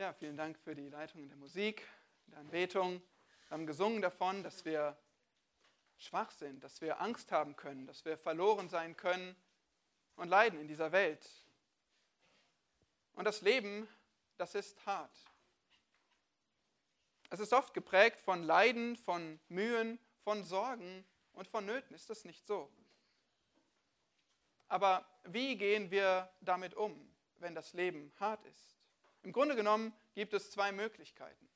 Ja, vielen Dank für die Leitung in der Musik, in der Anbetung. Wir haben gesungen davon, dass wir schwach sind, dass wir Angst haben können, dass wir verloren sein können und leiden in dieser Welt. Und das Leben, das ist hart. Es ist oft geprägt von Leiden, von Mühen, von Sorgen und von Nöten. Ist das nicht so? Aber wie gehen wir damit um, wenn das Leben hart ist? Im Grunde genommen gibt es zwei Möglichkeiten.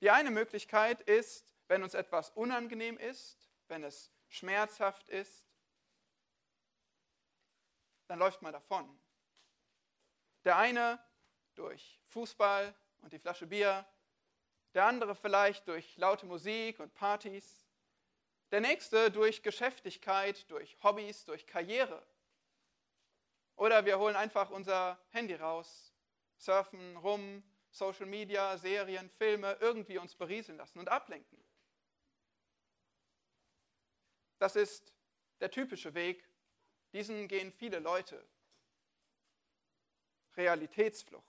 Die eine Möglichkeit ist, wenn uns etwas unangenehm ist, wenn es schmerzhaft ist, dann läuft man davon. Der eine durch Fußball und die Flasche Bier, der andere vielleicht durch laute Musik und Partys, der nächste durch Geschäftigkeit, durch Hobbys, durch Karriere. Oder wir holen einfach unser Handy raus surfen rum, Social Media, Serien, Filme, irgendwie uns berieseln lassen und ablenken. Das ist der typische Weg. Diesen gehen viele Leute. Realitätsflucht.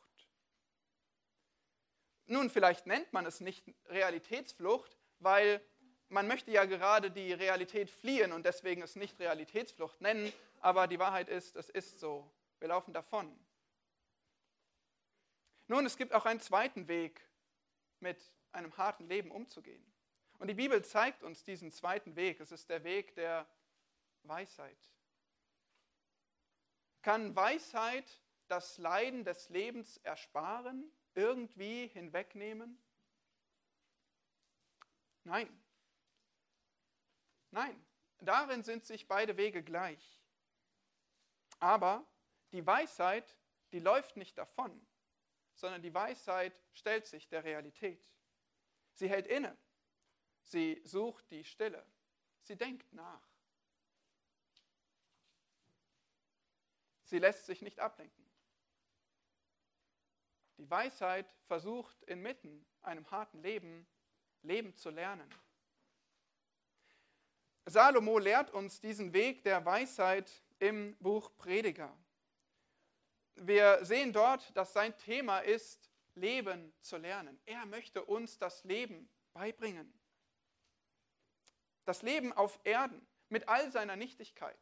Nun, vielleicht nennt man es nicht Realitätsflucht, weil man möchte ja gerade die Realität fliehen und deswegen es nicht Realitätsflucht nennen, aber die Wahrheit ist, es ist so. Wir laufen davon. Nun, es gibt auch einen zweiten Weg, mit einem harten Leben umzugehen. Und die Bibel zeigt uns diesen zweiten Weg. Es ist der Weg der Weisheit. Kann Weisheit das Leiden des Lebens ersparen, irgendwie hinwegnehmen? Nein. Nein, darin sind sich beide Wege gleich. Aber die Weisheit, die läuft nicht davon sondern die Weisheit stellt sich der Realität. Sie hält inne, sie sucht die Stille, sie denkt nach. Sie lässt sich nicht ablenken. Die Weisheit versucht inmitten einem harten Leben Leben zu lernen. Salomo lehrt uns diesen Weg der Weisheit im Buch Prediger wir sehen dort, dass sein Thema ist, Leben zu lernen. Er möchte uns das Leben beibringen. Das Leben auf Erden mit all seiner Nichtigkeit.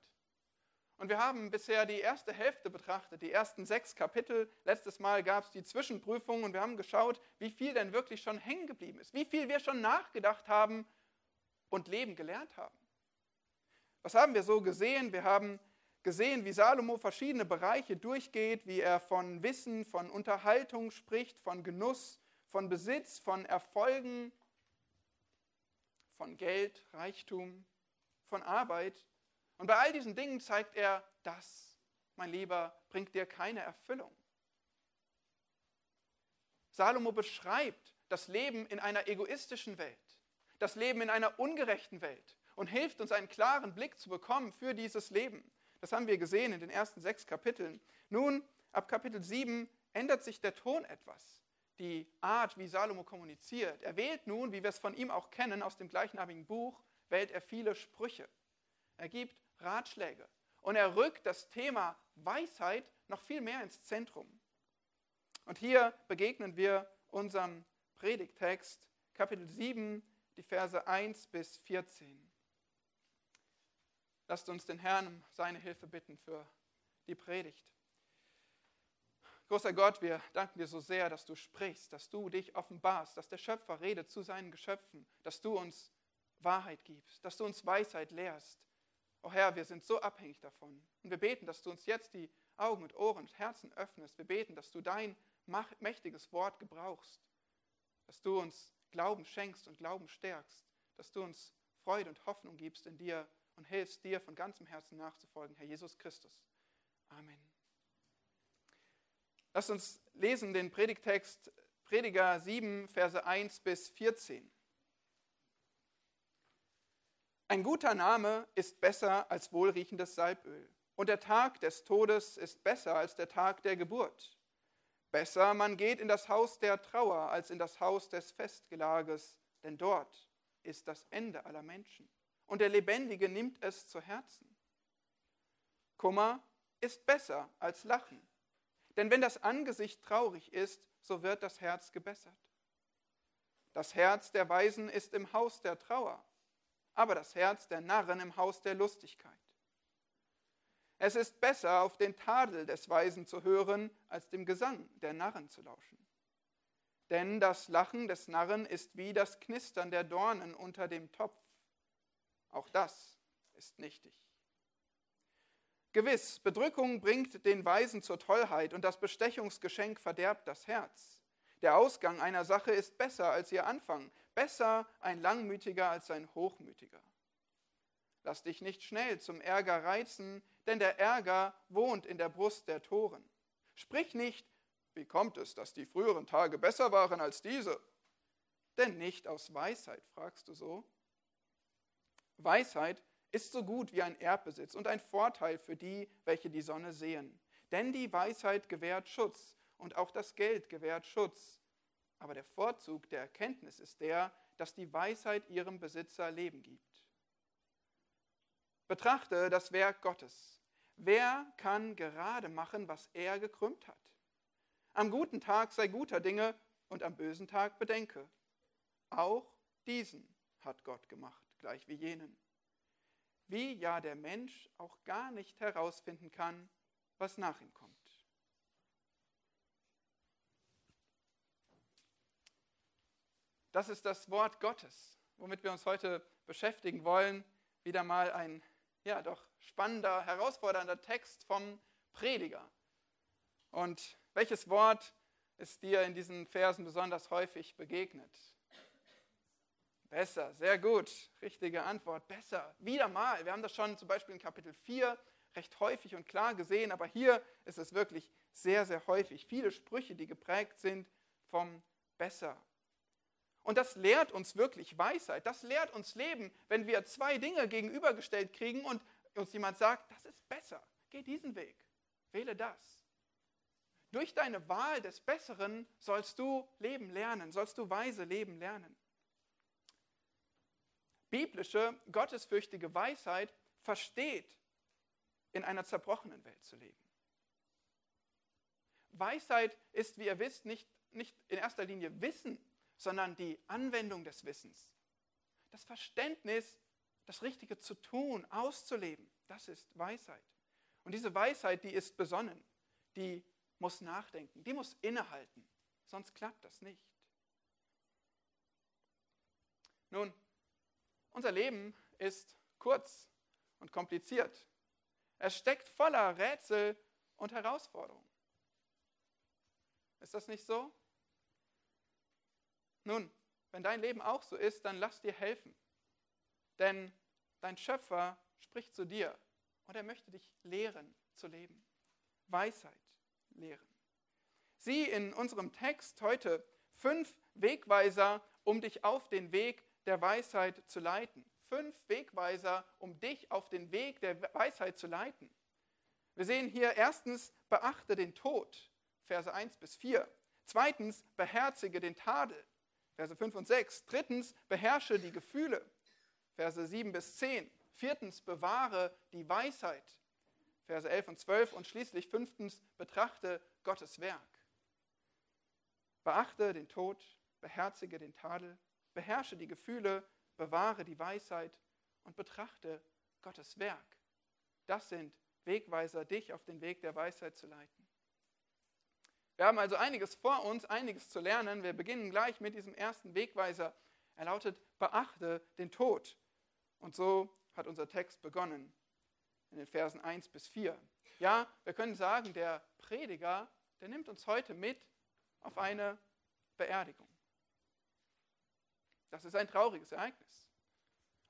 Und wir haben bisher die erste Hälfte betrachtet, die ersten sechs Kapitel. Letztes Mal gab es die Zwischenprüfung und wir haben geschaut, wie viel denn wirklich schon hängen geblieben ist, wie viel wir schon nachgedacht haben und Leben gelernt haben. Was haben wir so gesehen? Wir haben gesehen, wie Salomo verschiedene Bereiche durchgeht, wie er von Wissen, von Unterhaltung spricht, von Genuss, von Besitz, von Erfolgen, von Geld, Reichtum, von Arbeit. Und bei all diesen Dingen zeigt er, das, mein Lieber, bringt dir keine Erfüllung. Salomo beschreibt das Leben in einer egoistischen Welt, das Leben in einer ungerechten Welt und hilft uns einen klaren Blick zu bekommen für dieses Leben. Das haben wir gesehen in den ersten sechs Kapiteln. Nun, ab Kapitel 7 ändert sich der Ton etwas. Die Art, wie Salomo kommuniziert. Er wählt nun, wie wir es von ihm auch kennen, aus dem gleichnamigen Buch, wählt er viele Sprüche. Er gibt Ratschläge. Und er rückt das Thema Weisheit noch viel mehr ins Zentrum. Und hier begegnen wir unserem Predigtext, Kapitel 7, die Verse 1 bis 14. Lasst uns den Herrn um seine Hilfe bitten für die Predigt. Großer Gott, wir danken dir so sehr, dass du sprichst, dass du dich offenbarst, dass der Schöpfer redet zu seinen Geschöpfen, dass du uns Wahrheit gibst, dass du uns Weisheit lehrst. O Herr, wir sind so abhängig davon. Und wir beten, dass du uns jetzt die Augen und Ohren und Herzen öffnest. Wir beten, dass du dein mächtiges Wort gebrauchst, dass du uns Glauben schenkst und Glauben stärkst, dass du uns Freude und Hoffnung gibst in dir und hilfst dir von ganzem Herzen nachzufolgen, Herr Jesus Christus. Amen. Lass uns lesen den Predigtext Prediger 7, Verse 1 bis 14. Ein guter Name ist besser als wohlriechendes Salböl, und der Tag des Todes ist besser als der Tag der Geburt. Besser man geht in das Haus der Trauer als in das Haus des Festgelages, denn dort ist das Ende aller Menschen und der Lebendige nimmt es zu Herzen. Kummer ist besser als Lachen. Denn wenn das Angesicht traurig ist, so wird das Herz gebessert. Das Herz der Weisen ist im Haus der Trauer, aber das Herz der Narren im Haus der Lustigkeit. Es ist besser, auf den Tadel des Weisen zu hören, als dem Gesang der Narren zu lauschen. Denn das Lachen des Narren ist wie das Knistern der Dornen unter dem Topf. Auch das ist nichtig. Gewiss, Bedrückung bringt den Weisen zur Tollheit und das Bestechungsgeschenk verderbt das Herz. Der Ausgang einer Sache ist besser als ihr Anfang, besser ein Langmütiger als ein Hochmütiger. Lass dich nicht schnell zum Ärger reizen, denn der Ärger wohnt in der Brust der Toren. Sprich nicht, wie kommt es, dass die früheren Tage besser waren als diese? Denn nicht aus Weisheit, fragst du so. Weisheit ist so gut wie ein Erbbesitz und ein Vorteil für die, welche die Sonne sehen. Denn die Weisheit gewährt Schutz und auch das Geld gewährt Schutz. Aber der Vorzug der Erkenntnis ist der, dass die Weisheit ihrem Besitzer Leben gibt. Betrachte das Werk Gottes. Wer kann gerade machen, was er gekrümmt hat? Am guten Tag sei guter Dinge und am bösen Tag bedenke. Auch diesen hat Gott gemacht, gleich wie jenen wie ja der Mensch auch gar nicht herausfinden kann, was nach ihm kommt. Das ist das Wort Gottes, womit wir uns heute beschäftigen wollen. Wieder mal ein ja doch spannender, herausfordernder Text vom Prediger. Und welches Wort ist dir in diesen Versen besonders häufig begegnet? Besser, sehr gut. Richtige Antwort. Besser. Wieder mal. Wir haben das schon zum Beispiel in Kapitel 4 recht häufig und klar gesehen, aber hier ist es wirklich sehr, sehr häufig. Viele Sprüche, die geprägt sind vom Besser. Und das lehrt uns wirklich Weisheit. Das lehrt uns Leben, wenn wir zwei Dinge gegenübergestellt kriegen und uns jemand sagt, das ist besser. Geh diesen Weg. Wähle das. Durch deine Wahl des Besseren sollst du leben lernen, sollst du weise leben lernen. Biblische, gottesfürchtige Weisheit versteht, in einer zerbrochenen Welt zu leben. Weisheit ist, wie ihr wisst, nicht, nicht in erster Linie Wissen, sondern die Anwendung des Wissens. Das Verständnis, das Richtige zu tun, auszuleben, das ist Weisheit. Und diese Weisheit, die ist besonnen, die muss nachdenken, die muss innehalten, sonst klappt das nicht. Nun, unser Leben ist kurz und kompliziert. Es steckt voller Rätsel und Herausforderungen. Ist das nicht so? Nun, wenn dein Leben auch so ist, dann lass dir helfen. Denn dein Schöpfer spricht zu dir und er möchte dich lehren zu leben. Weisheit lehren. Sieh in unserem Text heute fünf Wegweiser, um dich auf den Weg der Weisheit zu leiten. Fünf Wegweiser, um dich auf den Weg der Weisheit zu leiten. Wir sehen hier erstens, beachte den Tod, Verse 1 bis 4. Zweitens, beherzige den Tadel, Verse 5 und 6. Drittens, beherrsche die Gefühle, Verse 7 bis 10. Viertens, bewahre die Weisheit, Verse 11 und 12. Und schließlich fünftens, betrachte Gottes Werk. Beachte den Tod, beherzige den Tadel, beherrsche die Gefühle, bewahre die Weisheit und betrachte Gottes Werk. Das sind Wegweiser, dich auf den Weg der Weisheit zu leiten. Wir haben also einiges vor uns, einiges zu lernen. Wir beginnen gleich mit diesem ersten Wegweiser. Er lautet, beachte den Tod. Und so hat unser Text begonnen in den Versen 1 bis 4. Ja, wir können sagen, der Prediger, der nimmt uns heute mit auf eine Beerdigung. Das ist ein trauriges Ereignis.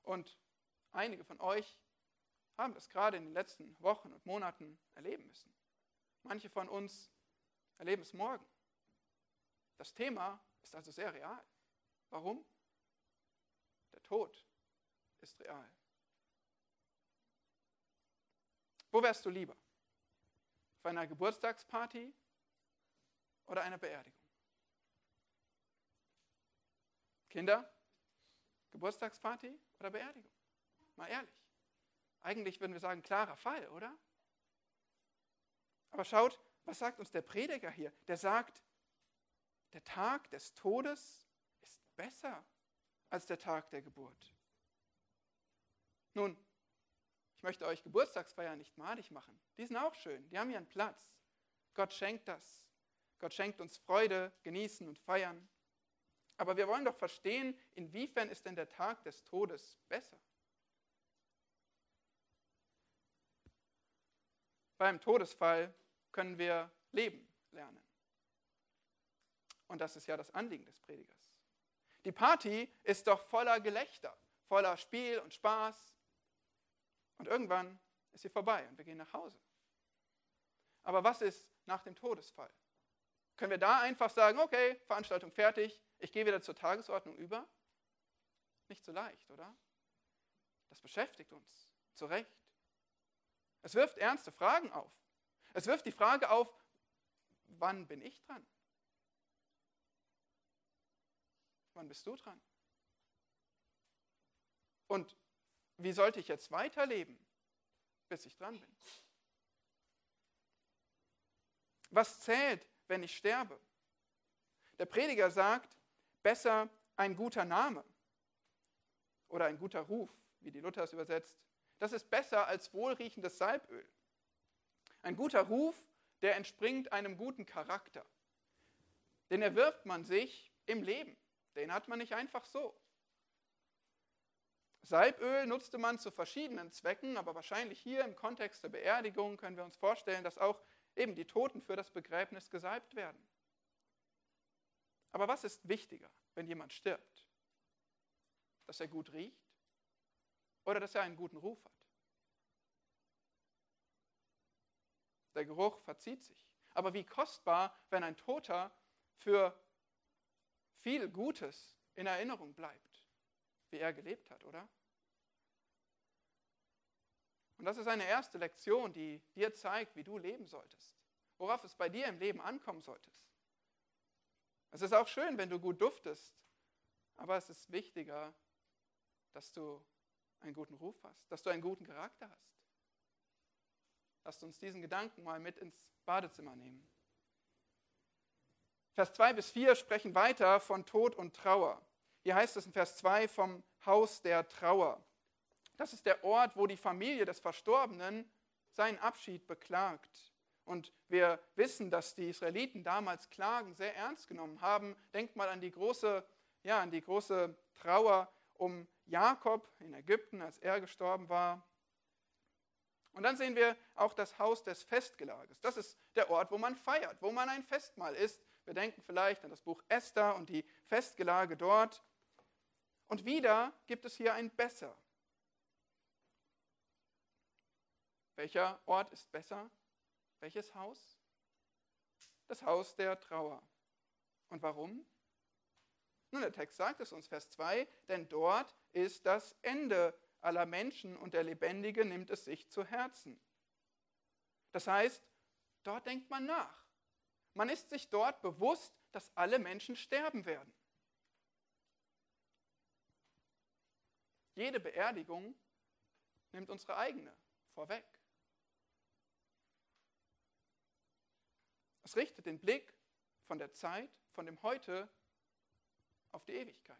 Und einige von euch haben das gerade in den letzten Wochen und Monaten erleben müssen. Manche von uns erleben es morgen. Das Thema ist also sehr real. Warum? Der Tod ist real. Wo wärst du lieber? Auf einer Geburtstagsparty oder einer Beerdigung? Kinder, Geburtstagsparty oder Beerdigung? Mal ehrlich. Eigentlich würden wir sagen, klarer Fall, oder? Aber schaut, was sagt uns der Prediger hier? Der sagt, der Tag des Todes ist besser als der Tag der Geburt. Nun, ich möchte euch Geburtstagsfeiern nicht madig machen. Die sind auch schön, die haben ihren Platz. Gott schenkt das. Gott schenkt uns Freude, genießen und feiern. Aber wir wollen doch verstehen, inwiefern ist denn der Tag des Todes besser? Beim Todesfall können wir leben lernen. Und das ist ja das Anliegen des Predigers. Die Party ist doch voller Gelächter, voller Spiel und Spaß. Und irgendwann ist sie vorbei und wir gehen nach Hause. Aber was ist nach dem Todesfall? Können wir da einfach sagen, okay, Veranstaltung fertig, ich gehe wieder zur Tagesordnung über? Nicht so leicht, oder? Das beschäftigt uns, zu Recht. Es wirft ernste Fragen auf. Es wirft die Frage auf, wann bin ich dran? Wann bist du dran? Und wie sollte ich jetzt weiterleben, bis ich dran bin? Was zählt, wenn ich sterbe? Der Prediger sagt, besser ein guter Name oder ein guter Ruf, wie die Luther es übersetzt. Das ist besser als wohlriechendes Salböl. Ein guter Ruf, der entspringt einem guten Charakter. Den erwirbt man sich im Leben. Den hat man nicht einfach so. Salböl nutzte man zu verschiedenen Zwecken, aber wahrscheinlich hier im Kontext der Beerdigung können wir uns vorstellen, dass auch eben die Toten für das Begräbnis gesalbt werden. Aber was ist wichtiger, wenn jemand stirbt? Dass er gut riecht oder dass er einen guten Ruf hat? Der Geruch verzieht sich. Aber wie kostbar, wenn ein Toter für viel Gutes in Erinnerung bleibt, wie er gelebt hat, oder? Und das ist eine erste Lektion, die dir zeigt, wie du leben solltest, worauf es bei dir im Leben ankommen solltest. Es ist auch schön, wenn du gut duftest, aber es ist wichtiger, dass du einen guten Ruf hast, dass du einen guten Charakter hast. Lasst uns diesen Gedanken mal mit ins Badezimmer nehmen. Vers 2 bis 4 sprechen weiter von Tod und Trauer. Hier heißt es in Vers 2 vom Haus der Trauer. Das ist der Ort, wo die Familie des Verstorbenen seinen Abschied beklagt. Und wir wissen, dass die Israeliten damals Klagen sehr ernst genommen haben. Denkt mal an die große, ja, an die große Trauer um Jakob in Ägypten, als er gestorben war. Und dann sehen wir auch das Haus des Festgelages. Das ist der Ort, wo man feiert, wo man ein Festmahl isst. Wir denken vielleicht an das Buch Esther und die Festgelage dort. Und wieder gibt es hier ein Besser. Welcher Ort ist besser? Welches Haus? Das Haus der Trauer. Und warum? Nun, der Text sagt es uns, Vers 2, denn dort ist das Ende aller Menschen und der Lebendige nimmt es sich zu Herzen. Das heißt, dort denkt man nach. Man ist sich dort bewusst, dass alle Menschen sterben werden. Jede Beerdigung nimmt unsere eigene vorweg. Es richtet den Blick von der Zeit, von dem Heute auf die Ewigkeit.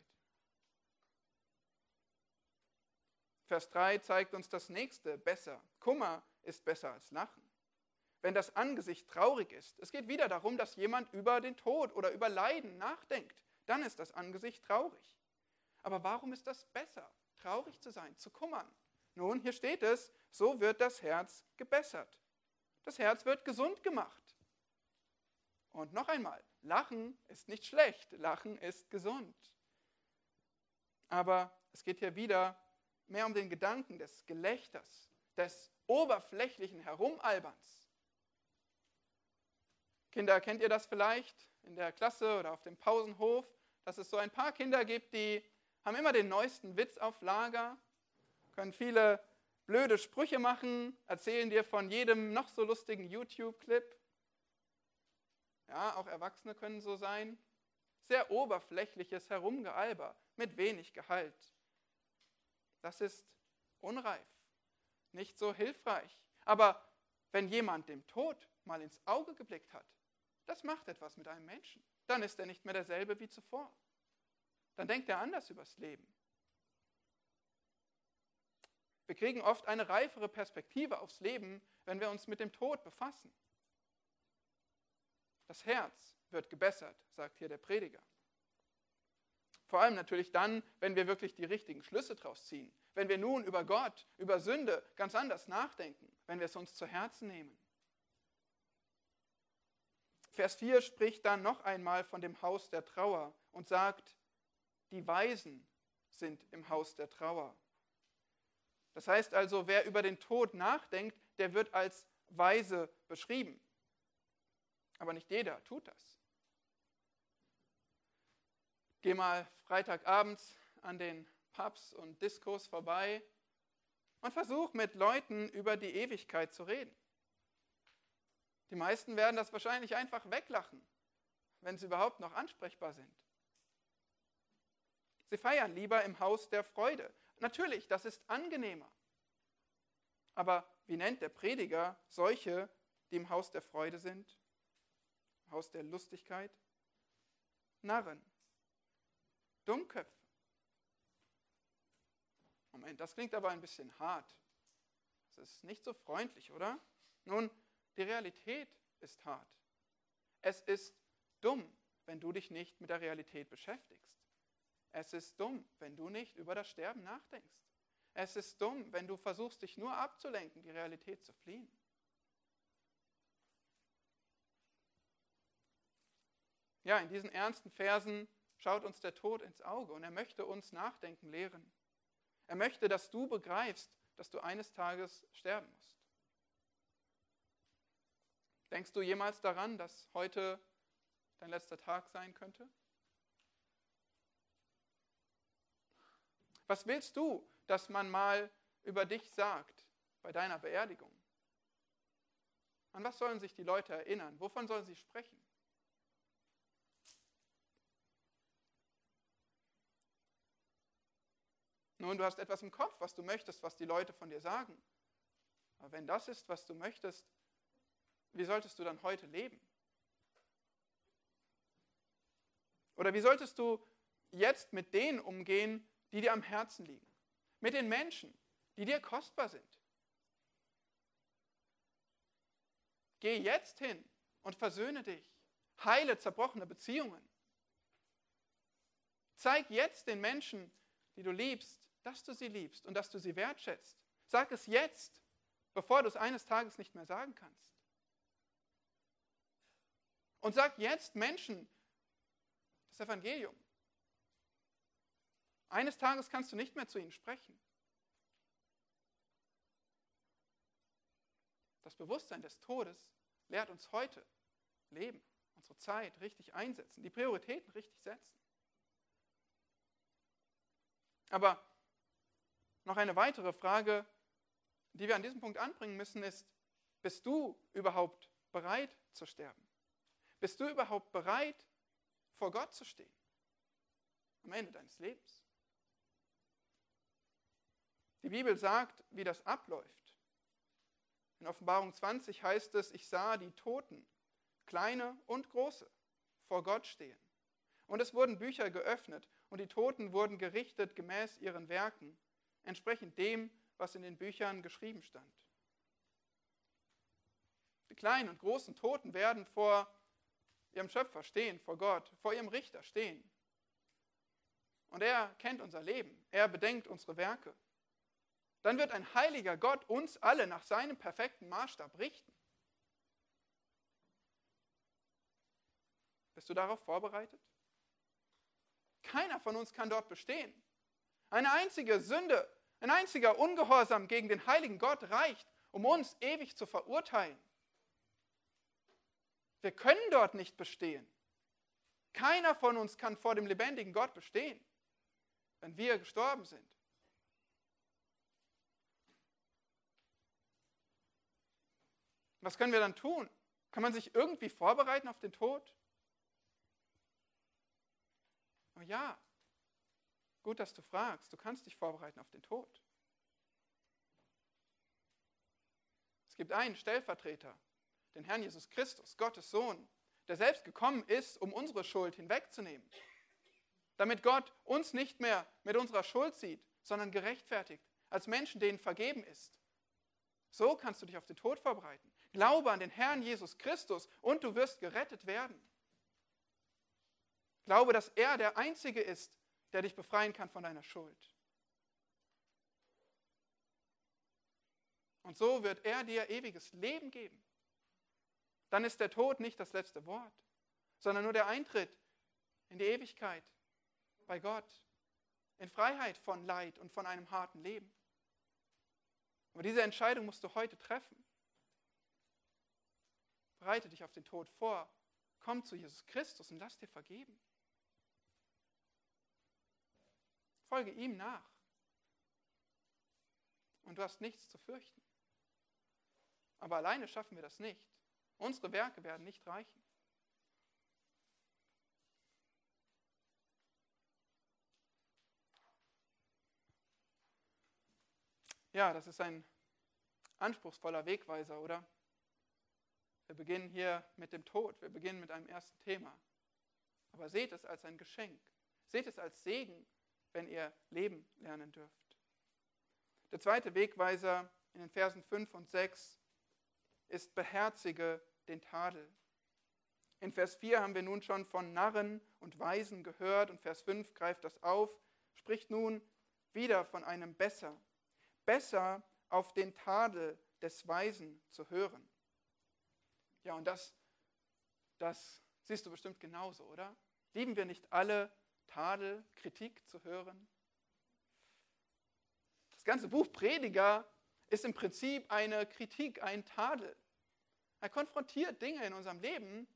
Vers 3 zeigt uns das nächste besser. Kummer ist besser als Lachen. Wenn das Angesicht traurig ist, es geht wieder darum, dass jemand über den Tod oder über Leiden nachdenkt, dann ist das Angesicht traurig. Aber warum ist das besser, traurig zu sein, zu kummern? Nun, hier steht es, so wird das Herz gebessert. Das Herz wird gesund gemacht. Und noch einmal, Lachen ist nicht schlecht, Lachen ist gesund. Aber es geht hier wieder mehr um den Gedanken des Gelächters, des oberflächlichen Herumalberns. Kinder, kennt ihr das vielleicht in der Klasse oder auf dem Pausenhof, dass es so ein paar Kinder gibt, die haben immer den neuesten Witz auf Lager, können viele blöde Sprüche machen, erzählen dir von jedem noch so lustigen YouTube-Clip. Ja, auch Erwachsene können so sein. Sehr oberflächliches Herumgealber mit wenig Gehalt. Das ist unreif, nicht so hilfreich. Aber wenn jemand dem Tod mal ins Auge geblickt hat, das macht etwas mit einem Menschen. Dann ist er nicht mehr derselbe wie zuvor. Dann denkt er anders übers Leben. Wir kriegen oft eine reifere Perspektive aufs Leben, wenn wir uns mit dem Tod befassen. Das Herz wird gebessert, sagt hier der Prediger. Vor allem natürlich dann, wenn wir wirklich die richtigen Schlüsse daraus ziehen. Wenn wir nun über Gott, über Sünde ganz anders nachdenken, wenn wir es uns zu Herzen nehmen. Vers 4 spricht dann noch einmal von dem Haus der Trauer und sagt, die Weisen sind im Haus der Trauer. Das heißt also, wer über den Tod nachdenkt, der wird als weise beschrieben. Aber nicht jeder tut das. Geh mal Freitagabends an den Pubs und Diskos vorbei und versuch mit Leuten über die Ewigkeit zu reden. Die meisten werden das wahrscheinlich einfach weglachen, wenn sie überhaupt noch ansprechbar sind. Sie feiern lieber im Haus der Freude. Natürlich, das ist angenehmer. Aber wie nennt der Prediger solche, die im Haus der Freude sind? Haus der Lustigkeit? Narren. Dummköpfe. Moment, das klingt aber ein bisschen hart. Das ist nicht so freundlich, oder? Nun, die Realität ist hart. Es ist dumm, wenn du dich nicht mit der Realität beschäftigst. Es ist dumm, wenn du nicht über das Sterben nachdenkst. Es ist dumm, wenn du versuchst, dich nur abzulenken, die Realität zu fliehen. Ja, in diesen ernsten Versen schaut uns der Tod ins Auge und er möchte uns Nachdenken lehren. Er möchte, dass du begreifst, dass du eines Tages sterben musst. Denkst du jemals daran, dass heute dein letzter Tag sein könnte? Was willst du, dass man mal über dich sagt bei deiner Beerdigung? An was sollen sich die Leute erinnern? Wovon sollen sie sprechen? Nun, du hast etwas im Kopf, was du möchtest, was die Leute von dir sagen. Aber wenn das ist, was du möchtest, wie solltest du dann heute leben? Oder wie solltest du jetzt mit denen umgehen, die dir am Herzen liegen? Mit den Menschen, die dir kostbar sind? Geh jetzt hin und versöhne dich. Heile zerbrochene Beziehungen. Zeig jetzt den Menschen, die du liebst, dass du sie liebst und dass du sie wertschätzt. Sag es jetzt, bevor du es eines Tages nicht mehr sagen kannst. Und sag jetzt Menschen das Evangelium. Eines Tages kannst du nicht mehr zu ihnen sprechen. Das Bewusstsein des Todes lehrt uns heute leben, unsere Zeit richtig einsetzen, die Prioritäten richtig setzen. Aber noch eine weitere Frage, die wir an diesem Punkt anbringen müssen, ist, bist du überhaupt bereit zu sterben? Bist du überhaupt bereit, vor Gott zu stehen? Am Ende deines Lebens. Die Bibel sagt, wie das abläuft. In Offenbarung 20 heißt es, ich sah die Toten, kleine und große, vor Gott stehen. Und es wurden Bücher geöffnet und die Toten wurden gerichtet gemäß ihren Werken, entsprechend dem, was in den Büchern geschrieben stand. Die kleinen und großen Toten werden vor ihrem Schöpfer stehen, vor Gott, vor ihrem Richter stehen. Und er kennt unser Leben, er bedenkt unsere Werke. Dann wird ein heiliger Gott uns alle nach seinem perfekten Maßstab richten. Bist du darauf vorbereitet? Keiner von uns kann dort bestehen. Eine einzige Sünde, ein einziger Ungehorsam gegen den heiligen Gott reicht, um uns ewig zu verurteilen. Wir können dort nicht bestehen. Keiner von uns kann vor dem lebendigen Gott bestehen, wenn wir gestorben sind. Was können wir dann tun? Kann man sich irgendwie vorbereiten auf den Tod? Oh ja, gut, dass du fragst. Du kannst dich vorbereiten auf den Tod. gibt einen Stellvertreter, den Herrn Jesus Christus, Gottes Sohn, der selbst gekommen ist, um unsere Schuld hinwegzunehmen. Damit Gott uns nicht mehr mit unserer Schuld sieht, sondern gerechtfertigt, als Menschen, denen vergeben ist. So kannst du dich auf den Tod vorbereiten. Glaube an den Herrn Jesus Christus und du wirst gerettet werden. Glaube, dass er der Einzige ist, der dich befreien kann von deiner Schuld. Und so wird er dir ewiges Leben geben. Dann ist der Tod nicht das letzte Wort, sondern nur der Eintritt in die Ewigkeit bei Gott, in Freiheit von Leid und von einem harten Leben. Aber diese Entscheidung musst du heute treffen. Bereite dich auf den Tod vor. Komm zu Jesus Christus und lass dir vergeben. Folge ihm nach. Und du hast nichts zu fürchten. Aber alleine schaffen wir das nicht. Unsere Werke werden nicht reichen. Ja, das ist ein anspruchsvoller Wegweiser, oder? Wir beginnen hier mit dem Tod, wir beginnen mit einem ersten Thema. Aber seht es als ein Geschenk. Seht es als Segen, wenn ihr leben lernen dürft. Der zweite Wegweiser in den Versen 5 und 6 ist beherzige den Tadel. In Vers 4 haben wir nun schon von Narren und Weisen gehört und Vers 5 greift das auf, spricht nun wieder von einem Besser. Besser auf den Tadel des Weisen zu hören. Ja, und das, das siehst du bestimmt genauso, oder? Lieben wir nicht alle Tadel, Kritik zu hören? Das ganze Buch Prediger ist im Prinzip eine Kritik, ein Tadel. Er konfrontiert Dinge in unserem Leben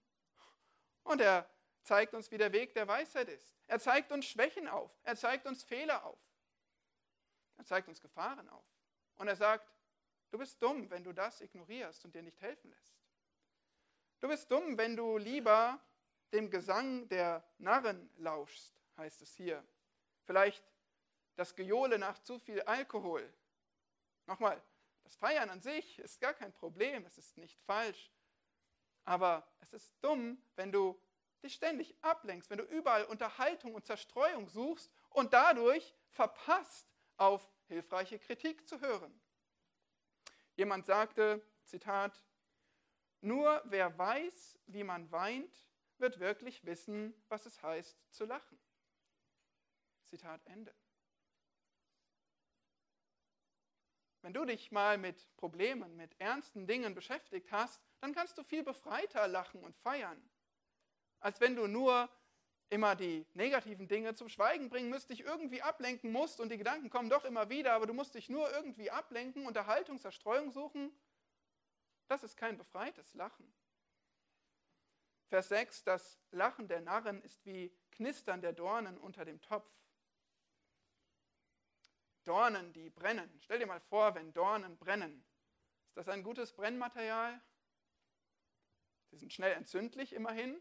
und er zeigt uns, wie der Weg der Weisheit ist. Er zeigt uns Schwächen auf. Er zeigt uns Fehler auf. Er zeigt uns Gefahren auf. Und er sagt, du bist dumm, wenn du das ignorierst und dir nicht helfen lässt. Du bist dumm, wenn du lieber dem Gesang der Narren lauschst, heißt es hier. Vielleicht das Gejohle nach zu viel Alkohol. Nochmal, das Feiern an sich ist gar kein Problem, es ist nicht falsch. Aber es ist dumm, wenn du dich ständig ablenkst, wenn du überall Unterhaltung und Zerstreuung suchst und dadurch verpasst, auf hilfreiche Kritik zu hören. Jemand sagte, Zitat, nur wer weiß, wie man weint, wird wirklich wissen, was es heißt zu lachen. Zitat Ende. Wenn du dich mal mit Problemen, mit ernsten Dingen beschäftigt hast, dann kannst du viel befreiter lachen und feiern, als wenn du nur immer die negativen Dinge zum Schweigen bringen müsst, dich irgendwie ablenken musst und die Gedanken kommen doch immer wieder, aber du musst dich nur irgendwie ablenken, Unterhaltung, Zerstreuung suchen. Das ist kein befreites Lachen. Vers 6, das Lachen der Narren ist wie Knistern der Dornen unter dem Topf. Dornen, die brennen. Stell dir mal vor, wenn Dornen brennen. Ist das ein gutes Brennmaterial? Sie sind schnell entzündlich immerhin.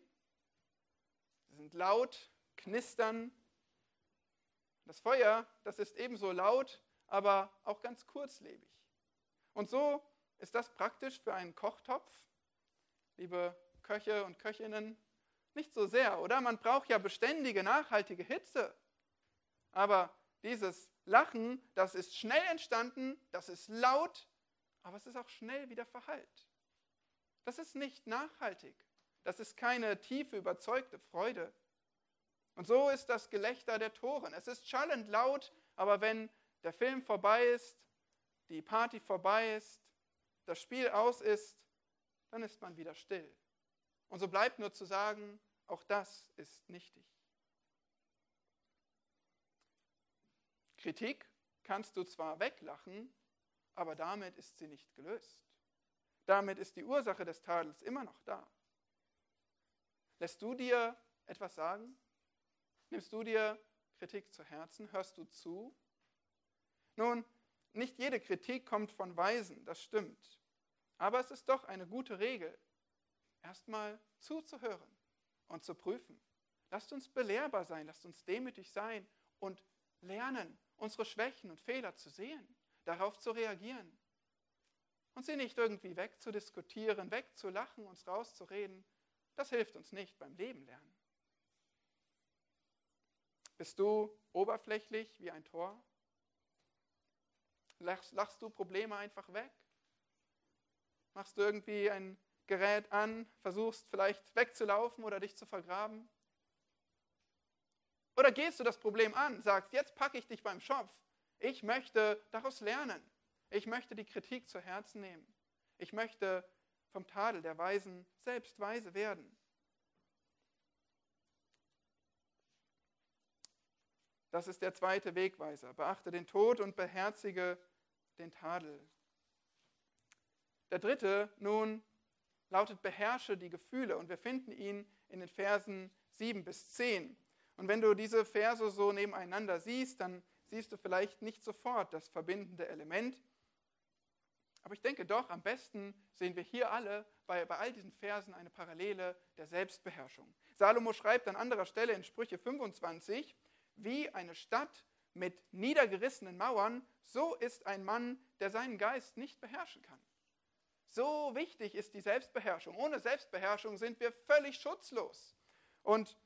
Sie sind laut, knistern. Das Feuer, das ist ebenso laut, aber auch ganz kurzlebig. Und so ist das praktisch für einen Kochtopf, liebe Köche und Köchinnen, nicht so sehr, oder? Man braucht ja beständige, nachhaltige Hitze. Aber dieses Lachen, das ist schnell entstanden, das ist laut, aber es ist auch schnell wieder verhallt. Das ist nicht nachhaltig. Das ist keine tiefe, überzeugte Freude. Und so ist das Gelächter der Toren. Es ist schallend laut, aber wenn der Film vorbei ist, die Party vorbei ist, das Spiel aus ist, dann ist man wieder still. Und so bleibt nur zu sagen, auch das ist nichtig. Kritik kannst du zwar weglachen, aber damit ist sie nicht gelöst. Damit ist die Ursache des Tadels immer noch da. Lässt du dir etwas sagen? Nimmst du dir Kritik zu Herzen? Hörst du zu? Nun, nicht jede Kritik kommt von Weisen, das stimmt. Aber es ist doch eine gute Regel, erstmal zuzuhören und zu prüfen. Lasst uns belehrbar sein, lasst uns demütig sein und lernen, unsere Schwächen und Fehler zu sehen, darauf zu reagieren. und sie nicht irgendwie wegzudiskutieren, wegzulachen, uns rauszureden, das hilft uns nicht beim Leben lernen. Bist du oberflächlich wie ein Tor? Lachst, lachst du Probleme einfach weg? Machst du irgendwie ein Gerät an, versuchst vielleicht wegzulaufen oder dich zu vergraben? Oder gehst du das Problem an, sagst, jetzt packe ich dich beim Schopf. Ich möchte daraus lernen. Ich möchte die Kritik zu Herzen nehmen. Ich möchte vom Tadel der Weisen selbst weise werden. Das ist der zweite Wegweiser. Beachte den Tod und beherzige den Tadel. Der dritte nun lautet beherrsche die Gefühle und wir finden ihn in den Versen 7 bis 10. Und wenn du diese Verse so nebeneinander siehst, dann siehst du vielleicht nicht sofort das verbindende Element. Aber ich denke doch, am besten sehen wir hier alle bei, bei all diesen Versen eine Parallele der Selbstbeherrschung. Salomo schreibt an anderer Stelle in Sprüche 25, wie eine Stadt mit niedergerissenen Mauern, so ist ein Mann, der seinen Geist nicht beherrschen kann. So wichtig ist die Selbstbeherrschung. Ohne Selbstbeherrschung sind wir völlig schutzlos. Und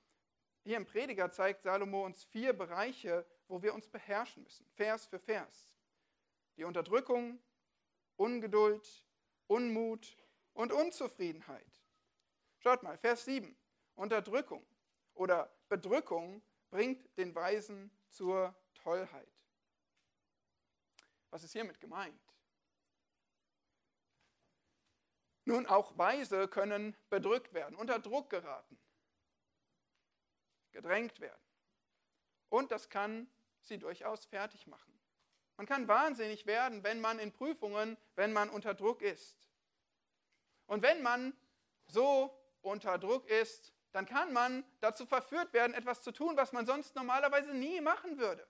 hier im Prediger zeigt Salomo uns vier Bereiche, wo wir uns beherrschen müssen, Vers für Vers. Die Unterdrückung, Ungeduld, Unmut und Unzufriedenheit. Schaut mal, Vers 7. Unterdrückung oder Bedrückung bringt den Weisen zur Tollheit. Was ist hiermit gemeint? Nun, auch Weise können bedrückt werden, unter Druck geraten gedrängt werden. Und das kann sie durchaus fertig machen. Man kann wahnsinnig werden, wenn man in Prüfungen, wenn man unter Druck ist. Und wenn man so unter Druck ist, dann kann man dazu verführt werden, etwas zu tun, was man sonst normalerweise nie machen würde.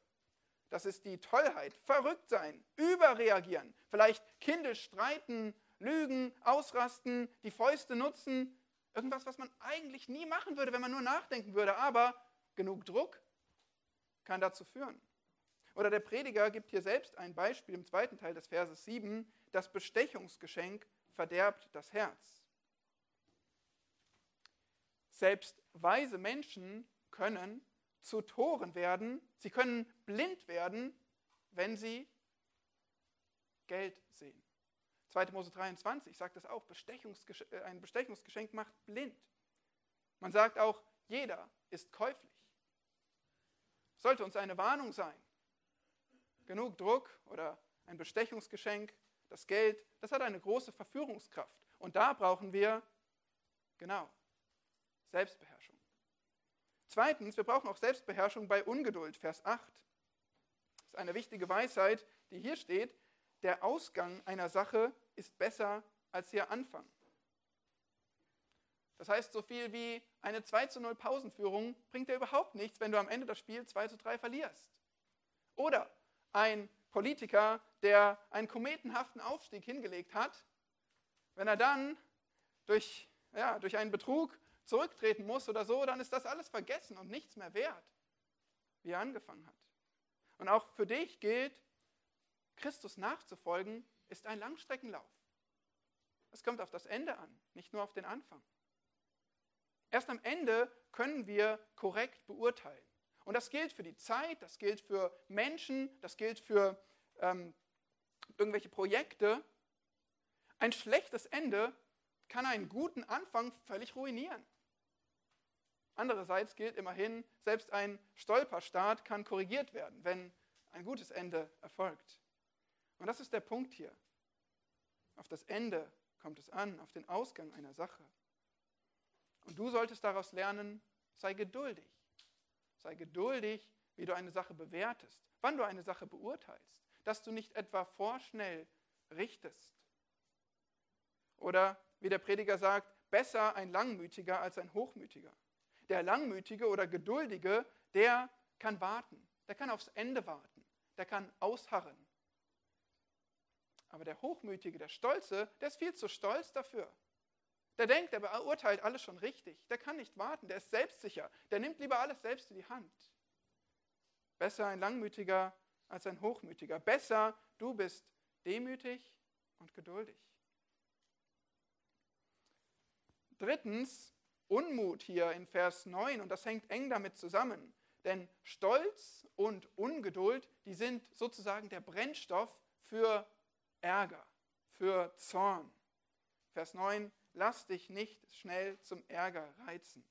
Das ist die Tollheit, verrückt sein, überreagieren, vielleicht kindisch streiten, lügen, ausrasten, die Fäuste nutzen, Irgendwas, was man eigentlich nie machen würde, wenn man nur nachdenken würde. Aber genug Druck kann dazu führen. Oder der Prediger gibt hier selbst ein Beispiel im zweiten Teil des Verses 7. Das Bestechungsgeschenk verderbt das Herz. Selbst weise Menschen können zu Toren werden, sie können blind werden, wenn sie Geld sehen. 2. Mose 23 sagt das auch, Bestechungsgesch äh, ein Bestechungsgeschenk macht blind. Man sagt auch, jeder ist käuflich. Sollte uns eine Warnung sein. Genug Druck oder ein Bestechungsgeschenk, das Geld, das hat eine große Verführungskraft. Und da brauchen wir, genau, Selbstbeherrschung. Zweitens, wir brauchen auch Selbstbeherrschung bei Ungeduld, Vers 8. Das ist eine wichtige Weisheit, die hier steht. Der Ausgang einer Sache ist besser als ihr Anfang. Das heißt, so viel wie eine 2 zu 0 Pausenführung bringt dir überhaupt nichts, wenn du am Ende das Spiel 2 zu 3 verlierst. Oder ein Politiker, der einen kometenhaften Aufstieg hingelegt hat, wenn er dann durch, ja, durch einen Betrug zurücktreten muss oder so, dann ist das alles vergessen und nichts mehr wert, wie er angefangen hat. Und auch für dich gilt, Christus nachzufolgen ist ein Langstreckenlauf. Es kommt auf das Ende an, nicht nur auf den Anfang. Erst am Ende können wir korrekt beurteilen. Und das gilt für die Zeit, das gilt für Menschen, das gilt für ähm, irgendwelche Projekte. Ein schlechtes Ende kann einen guten Anfang völlig ruinieren. Andererseits gilt immerhin, selbst ein Stolperstart kann korrigiert werden, wenn ein gutes Ende erfolgt. Und das ist der Punkt hier. Auf das Ende kommt es an, auf den Ausgang einer Sache. Und du solltest daraus lernen, sei geduldig. Sei geduldig, wie du eine Sache bewertest, wann du eine Sache beurteilst, dass du nicht etwa vorschnell richtest. Oder wie der Prediger sagt, besser ein Langmütiger als ein Hochmütiger. Der Langmütige oder Geduldige, der kann warten, der kann aufs Ende warten, der kann ausharren. Aber der Hochmütige, der Stolze, der ist viel zu stolz dafür. Der denkt, der beurteilt alles schon richtig. Der kann nicht warten, der ist selbstsicher. Der nimmt lieber alles selbst in die Hand. Besser ein Langmütiger als ein Hochmütiger. Besser, du bist demütig und geduldig. Drittens, Unmut hier in Vers 9 und das hängt eng damit zusammen. Denn Stolz und Ungeduld, die sind sozusagen der Brennstoff für Ärger, für Zorn. Vers 9, lass dich nicht schnell zum Ärger reizen.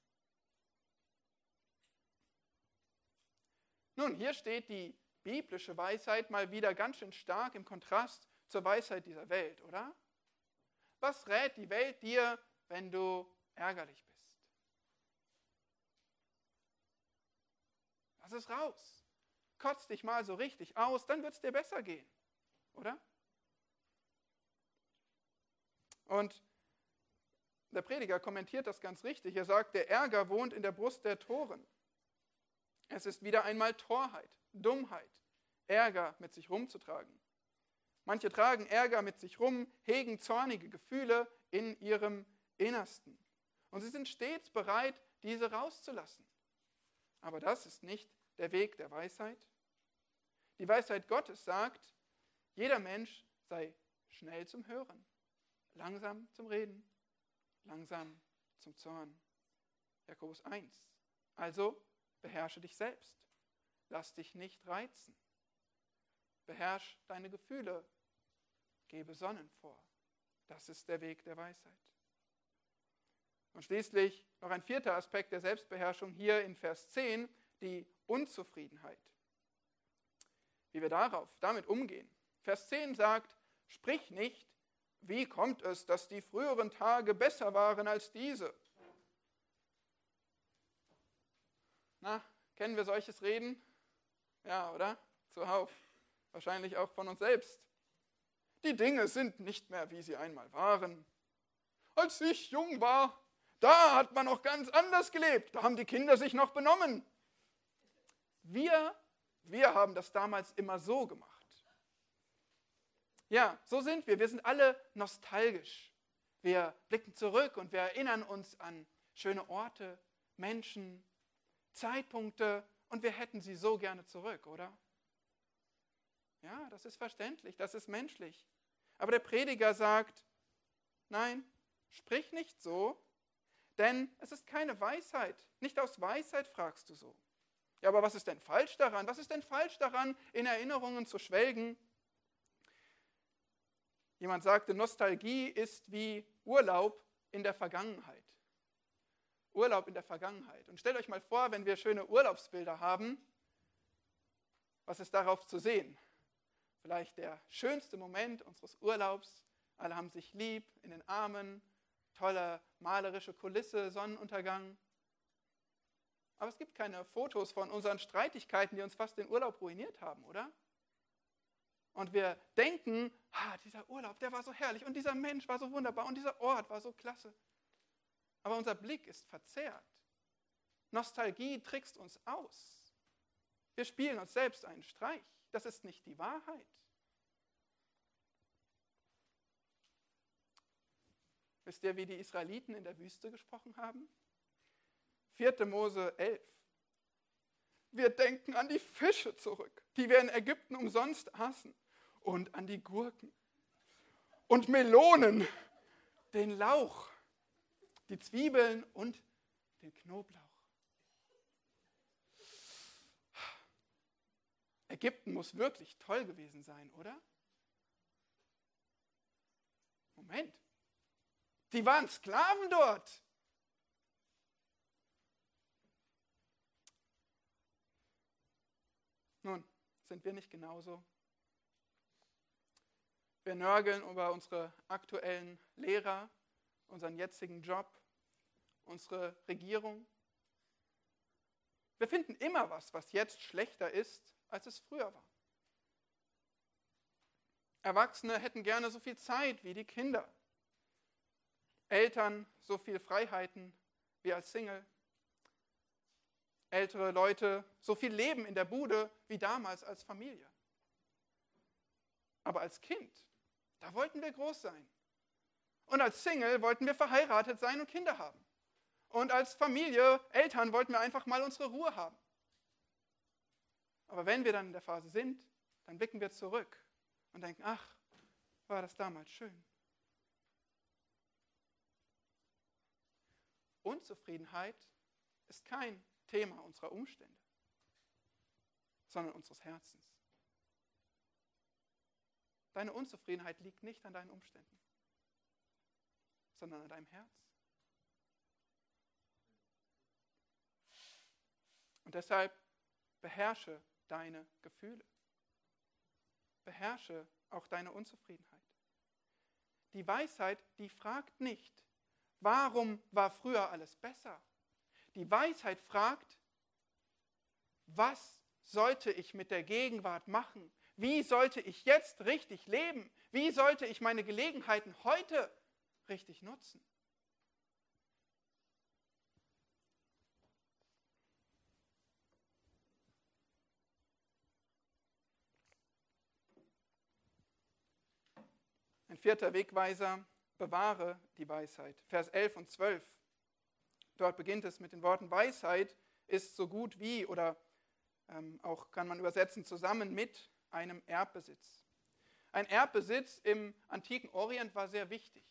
Nun, hier steht die biblische Weisheit mal wieder ganz schön stark im Kontrast zur Weisheit dieser Welt, oder? Was rät die Welt dir, wenn du ärgerlich bist? Lass es raus. Kotz dich mal so richtig aus, dann wird es dir besser gehen, oder? Und der Prediger kommentiert das ganz richtig. Er sagt, der Ärger wohnt in der Brust der Toren. Es ist wieder einmal Torheit, Dummheit, Ärger mit sich rumzutragen. Manche tragen Ärger mit sich rum, hegen zornige Gefühle in ihrem Innersten. Und sie sind stets bereit, diese rauszulassen. Aber das ist nicht der Weg der Weisheit. Die Weisheit Gottes sagt, jeder Mensch sei schnell zum Hören, langsam zum Reden, langsam zum Zorn. Jakobus 1. Also beherrsche dich selbst. Lass dich nicht reizen. Beherrsch deine Gefühle. Gebe Sonnen vor. Das ist der Weg der Weisheit. Und schließlich noch ein vierter Aspekt der Selbstbeherrschung hier in Vers 10, die Unzufriedenheit. Wie wir darauf, damit umgehen. Vers 10 sagt, sprich nicht, wie kommt es, dass die früheren Tage besser waren als diese? Na, kennen wir solches Reden? Ja, oder? Zuhauf. Wahrscheinlich auch von uns selbst. Die Dinge sind nicht mehr, wie sie einmal waren. Als ich jung war, da hat man noch ganz anders gelebt. Da haben die Kinder sich noch benommen. Wir, wir haben das damals immer so gemacht. Ja, so sind wir. Wir sind alle nostalgisch. Wir blicken zurück und wir erinnern uns an schöne Orte, Menschen, Zeitpunkte und wir hätten sie so gerne zurück, oder? Ja, das ist verständlich, das ist menschlich. Aber der Prediger sagt, nein, sprich nicht so, denn es ist keine Weisheit. Nicht aus Weisheit fragst du so. Ja, aber was ist denn falsch daran? Was ist denn falsch daran, in Erinnerungen zu schwelgen? Jemand sagte, Nostalgie ist wie Urlaub in der Vergangenheit. Urlaub in der Vergangenheit. Und stellt euch mal vor, wenn wir schöne Urlaubsbilder haben, was ist darauf zu sehen? Vielleicht der schönste Moment unseres Urlaubs. Alle haben sich lieb, in den Armen, tolle malerische Kulisse, Sonnenuntergang. Aber es gibt keine Fotos von unseren Streitigkeiten, die uns fast den Urlaub ruiniert haben, oder? Und wir denken, ah, dieser Urlaub, der war so herrlich und dieser Mensch war so wunderbar und dieser Ort war so klasse. Aber unser Blick ist verzerrt. Nostalgie trickst uns aus. Wir spielen uns selbst einen Streich. Das ist nicht die Wahrheit. Wisst ihr, wie die Israeliten in der Wüste gesprochen haben? 4. Mose 11. Wir denken an die Fische zurück, die wir in Ägypten umsonst aßen, und an die Gurken und Melonen, den Lauch, die Zwiebeln und den Knoblauch. Ägypten muss wirklich toll gewesen sein, oder? Moment. Die waren Sklaven dort. Nun, sind wir nicht genauso? Wir nörgeln über unsere aktuellen Lehrer, unseren jetzigen Job, unsere Regierung. Wir finden immer was, was jetzt schlechter ist, als es früher war. Erwachsene hätten gerne so viel Zeit wie die Kinder. Eltern so viel Freiheiten wie als Single. Ältere Leute so viel Leben in der Bude wie damals als Familie. Aber als Kind, da wollten wir groß sein. Und als Single wollten wir verheiratet sein und Kinder haben. Und als Familie, Eltern wollten wir einfach mal unsere Ruhe haben. Aber wenn wir dann in der Phase sind, dann blicken wir zurück und denken, ach, war das damals schön. Unzufriedenheit ist kein Thema unserer Umstände, sondern unseres Herzens. Deine Unzufriedenheit liegt nicht an deinen Umständen, sondern an deinem Herz. Und deshalb beherrsche deine Gefühle. Beherrsche auch deine Unzufriedenheit. Die Weisheit, die fragt nicht, warum war früher alles besser? Die Weisheit fragt, was sollte ich mit der Gegenwart machen? Wie sollte ich jetzt richtig leben? Wie sollte ich meine Gelegenheiten heute richtig nutzen? Ein vierter Wegweiser, bewahre die Weisheit. Vers 11 und 12. Dort beginnt es mit den Worten, Weisheit ist so gut wie oder ähm, auch kann man übersetzen zusammen mit einem Erbbesitz. Ein Erbbesitz im antiken Orient war sehr wichtig.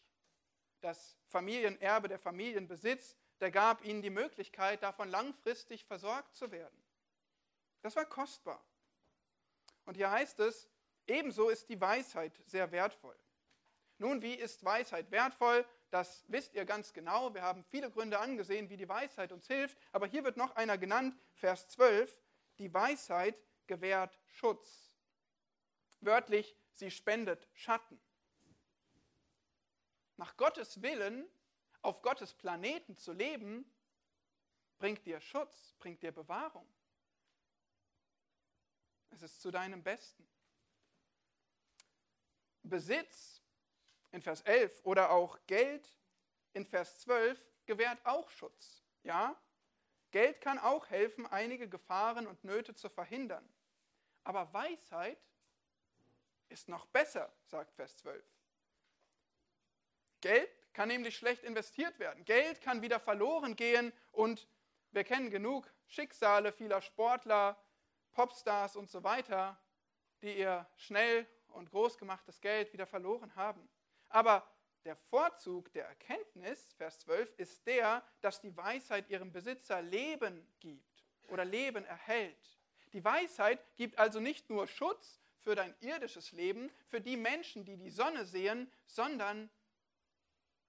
Das Familienerbe, der Familienbesitz, der gab ihnen die Möglichkeit, davon langfristig versorgt zu werden. Das war kostbar. Und hier heißt es, ebenso ist die Weisheit sehr wertvoll. Nun, wie ist Weisheit wertvoll? Das wisst ihr ganz genau. Wir haben viele Gründe angesehen, wie die Weisheit uns hilft. Aber hier wird noch einer genannt, Vers 12. Die Weisheit gewährt Schutz. Wörtlich, sie spendet Schatten. Nach Gottes Willen auf Gottes Planeten zu leben, bringt dir Schutz, bringt dir Bewahrung. Es ist zu deinem Besten. Besitz in Vers 11 oder auch Geld in Vers 12 gewährt auch Schutz. Ja? Geld kann auch helfen, einige Gefahren und Nöte zu verhindern. Aber Weisheit ist noch besser, sagt Vers 12. Geld kann nämlich schlecht investiert werden. Geld kann wieder verloren gehen und wir kennen genug Schicksale vieler Sportler, Popstars und so weiter, die ihr schnell und groß gemachtes Geld wieder verloren haben. Aber der Vorzug der Erkenntnis, Vers 12, ist der, dass die Weisheit ihrem Besitzer Leben gibt oder Leben erhält. Die Weisheit gibt also nicht nur Schutz für dein irdisches Leben, für die Menschen, die die Sonne sehen, sondern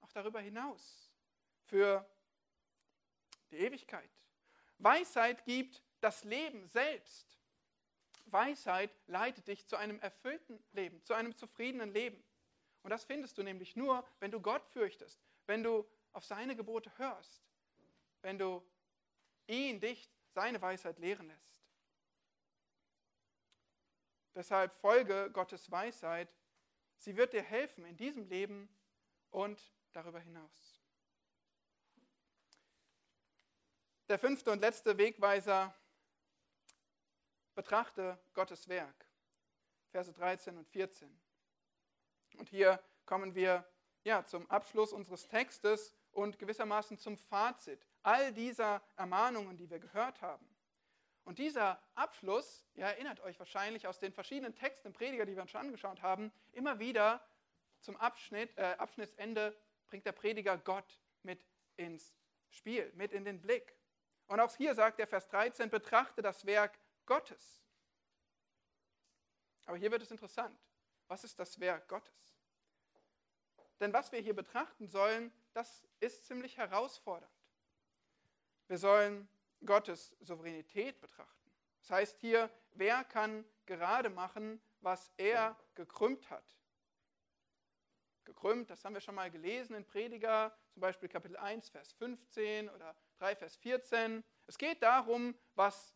auch darüber hinaus, für die Ewigkeit. Weisheit gibt das Leben selbst. Weisheit leitet dich zu einem erfüllten Leben, zu einem zufriedenen Leben. Und das findest du nämlich nur, wenn du Gott fürchtest, wenn du auf seine Gebote hörst, wenn du ihn, dich, seine Weisheit lehren lässt. Deshalb folge Gottes Weisheit. Sie wird dir helfen in diesem Leben und darüber hinaus. Der fünfte und letzte Wegweiser, betrachte Gottes Werk. Verse 13 und 14. Und hier kommen wir ja, zum Abschluss unseres Textes und gewissermaßen zum Fazit all dieser Ermahnungen, die wir gehört haben. Und dieser Abschluss, ihr erinnert euch wahrscheinlich aus den verschiedenen Texten im Prediger, die wir uns schon angeschaut haben, immer wieder zum Abschnitt, äh, Abschnittsende bringt der Prediger Gott mit ins Spiel, mit in den Blick. Und auch hier sagt der Vers 13, betrachte das Werk Gottes. Aber hier wird es interessant. Was ist das Werk Gottes? Denn was wir hier betrachten sollen, das ist ziemlich herausfordernd. Wir sollen Gottes Souveränität betrachten. Das heißt hier, wer kann gerade machen, was er gekrümmt hat? Gekrümmt, das haben wir schon mal gelesen in Prediger, zum Beispiel Kapitel 1, Vers 15 oder 3, Vers 14. Es geht darum, was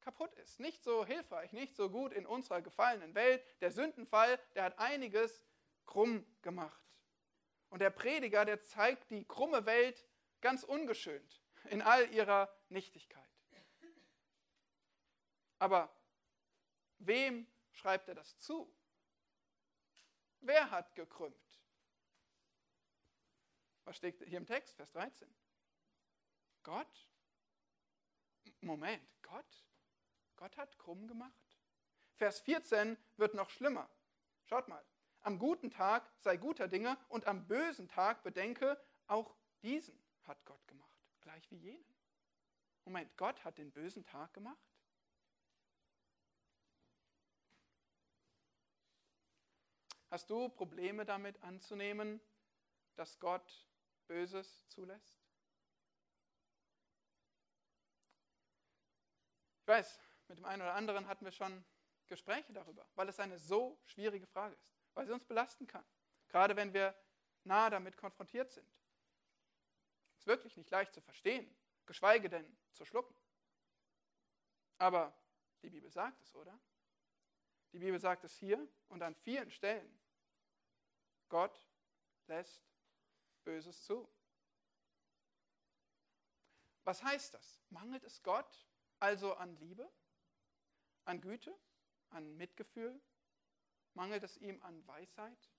kaputt ist, nicht so hilfreich, nicht so gut in unserer gefallenen Welt. Der Sündenfall, der hat einiges krumm gemacht. Und der Prediger, der zeigt die krumme Welt ganz ungeschönt in all ihrer Nichtigkeit. Aber wem schreibt er das zu? Wer hat gekrümmt? Was steht hier im Text, Vers 13? Gott? Moment, Gott? Gott hat krumm gemacht? Vers 14 wird noch schlimmer. Schaut mal. Am guten Tag sei guter Dinge und am bösen Tag bedenke, auch diesen hat Gott gemacht, gleich wie jenen. Moment, Gott hat den bösen Tag gemacht? Hast du Probleme damit anzunehmen, dass Gott Böses zulässt? Ich weiß, mit dem einen oder anderen hatten wir schon Gespräche darüber, weil es eine so schwierige Frage ist, weil sie uns belasten kann, gerade wenn wir nahe damit konfrontiert sind. Ist wirklich nicht leicht zu verstehen, geschweige denn zu schlucken. Aber die Bibel sagt es, oder? Die Bibel sagt es hier und an vielen Stellen. Gott lässt Böses zu. Was heißt das? Mangelt es Gott also an Liebe, an Güte, an Mitgefühl? Mangelt es ihm an Weisheit?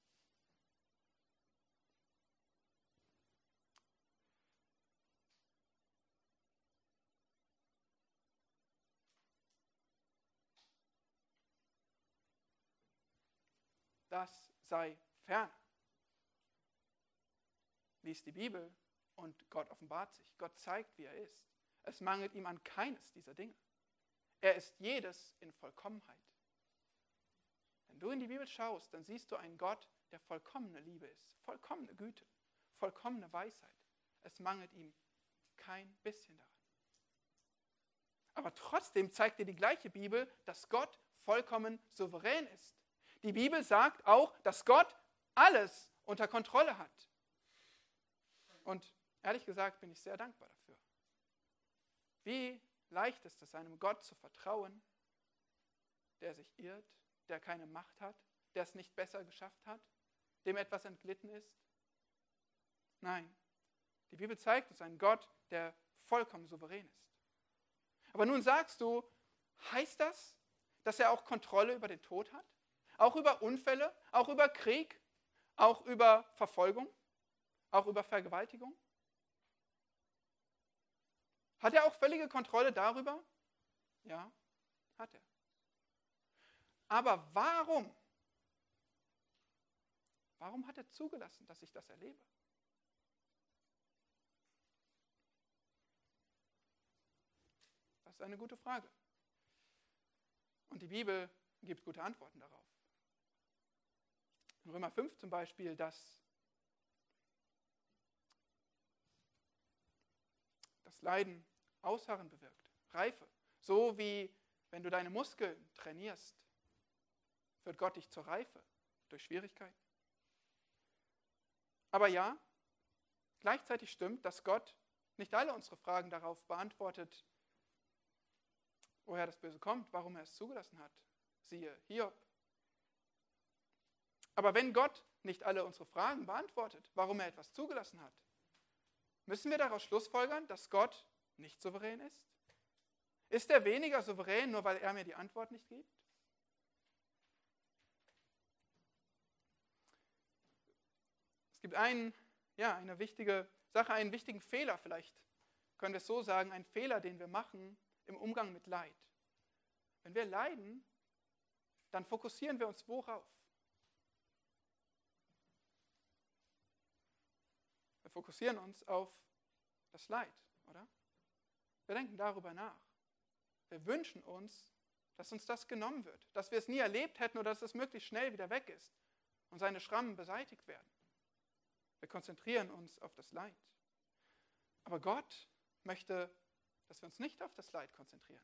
Das sei fern. Lies die Bibel und Gott offenbart sich. Gott zeigt, wie er ist. Es mangelt ihm an keines dieser Dinge. Er ist jedes in Vollkommenheit. Wenn du in die Bibel schaust, dann siehst du einen Gott, der vollkommene Liebe ist, vollkommene Güte, vollkommene Weisheit. Es mangelt ihm kein bisschen daran. Aber trotzdem zeigt dir die gleiche Bibel, dass Gott vollkommen souverän ist. Die Bibel sagt auch, dass Gott alles unter Kontrolle hat. Und ehrlich gesagt bin ich sehr dankbar dafür. Wie leicht ist es, einem Gott zu vertrauen, der sich irrt, der keine Macht hat, der es nicht besser geschafft hat, dem etwas entglitten ist? Nein, die Bibel zeigt uns einen Gott, der vollkommen souverän ist. Aber nun sagst du, heißt das, dass er auch Kontrolle über den Tod hat? Auch über Unfälle, auch über Krieg, auch über Verfolgung, auch über Vergewaltigung? Hat er auch völlige Kontrolle darüber? Ja, hat er. Aber warum? Warum hat er zugelassen, dass ich das erlebe? Das ist eine gute Frage. Und die Bibel gibt gute Antworten darauf. In Römer 5 zum Beispiel, dass das Leiden Ausharren bewirkt, Reife. So wie wenn du deine Muskeln trainierst, führt Gott dich zur Reife durch Schwierigkeiten. Aber ja, gleichzeitig stimmt, dass Gott nicht alle unsere Fragen darauf beantwortet, woher das Böse kommt, warum er es zugelassen hat. Siehe Hiob. Aber wenn Gott nicht alle unsere Fragen beantwortet, warum er etwas zugelassen hat, müssen wir daraus schlussfolgern, dass Gott nicht souverän ist? Ist er weniger souverän, nur weil er mir die Antwort nicht gibt? Es gibt einen, ja, eine wichtige Sache, einen wichtigen Fehler vielleicht, können wir es so sagen, einen Fehler, den wir machen im Umgang mit Leid. Wenn wir leiden, dann fokussieren wir uns worauf? Fokussieren uns auf das Leid, oder? Wir denken darüber nach. Wir wünschen uns, dass uns das genommen wird, dass wir es nie erlebt hätten oder dass es möglichst schnell wieder weg ist und seine Schrammen beseitigt werden. Wir konzentrieren uns auf das Leid. Aber Gott möchte, dass wir uns nicht auf das Leid konzentrieren.